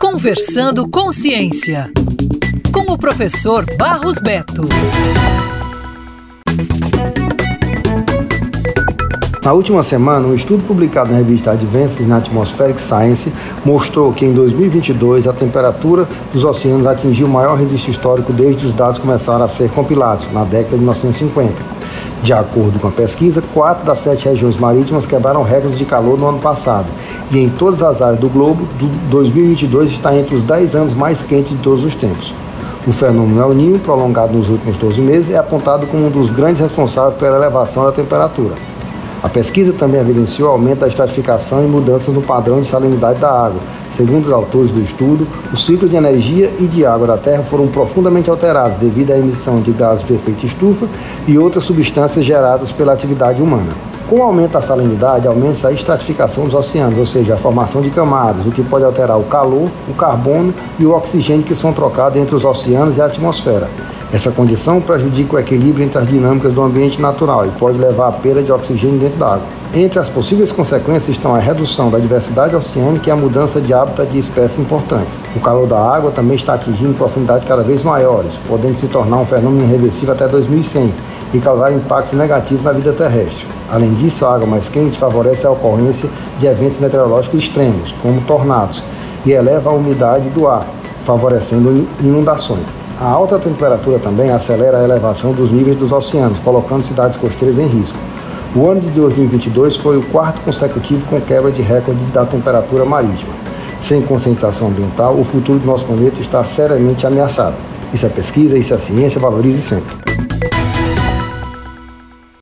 Conversando com Ciência, com o professor Barros Beto. Na última semana, um estudo publicado na revista Advances in Atmospheric Science mostrou que em 2022 a temperatura dos oceanos atingiu o maior registro histórico desde os dados começaram a ser compilados, na década de 1950. De acordo com a pesquisa, quatro das sete regiões marítimas quebraram recordes de calor no ano passado. E em todas as áreas do globo, 2022 está entre os 10 anos mais quentes de todos os tempos. O fenômeno El Niño, prolongado nos últimos 12 meses, é apontado como um dos grandes responsáveis pela elevação da temperatura. A pesquisa também evidenciou aumento da estratificação e mudanças no padrão de salinidade da água, Segundo os autores do estudo, os ciclos de energia e de água da Terra foram profundamente alterados devido à emissão de gases de efeito estufa e outras substâncias geradas pela atividade humana. Com o aumento da salinidade, aumenta a estratificação dos oceanos, ou seja, a formação de camadas, o que pode alterar o calor, o carbono e o oxigênio que são trocados entre os oceanos e a atmosfera. Essa condição prejudica o equilíbrio entre as dinâmicas do ambiente natural e pode levar à perda de oxigênio dentro da água. Entre as possíveis consequências estão a redução da diversidade oceânica e a mudança de hábitat de espécies importantes. O calor da água também está atingindo profundidades cada vez maiores, podendo se tornar um fenômeno irreversível até 2100 e causar impactos negativos na vida terrestre. Além disso, a água mais quente favorece a ocorrência de eventos meteorológicos extremos, como tornados, e eleva a umidade do ar, favorecendo inundações. A alta temperatura também acelera a elevação dos níveis dos oceanos, colocando cidades costeiras em risco. O ano de 2022 foi o quarto consecutivo com quebra de recorde da temperatura marítima. Sem conscientização ambiental, o futuro do nosso planeta está seriamente ameaçado. Isso é pesquisa, isso é ciência, valorize sempre.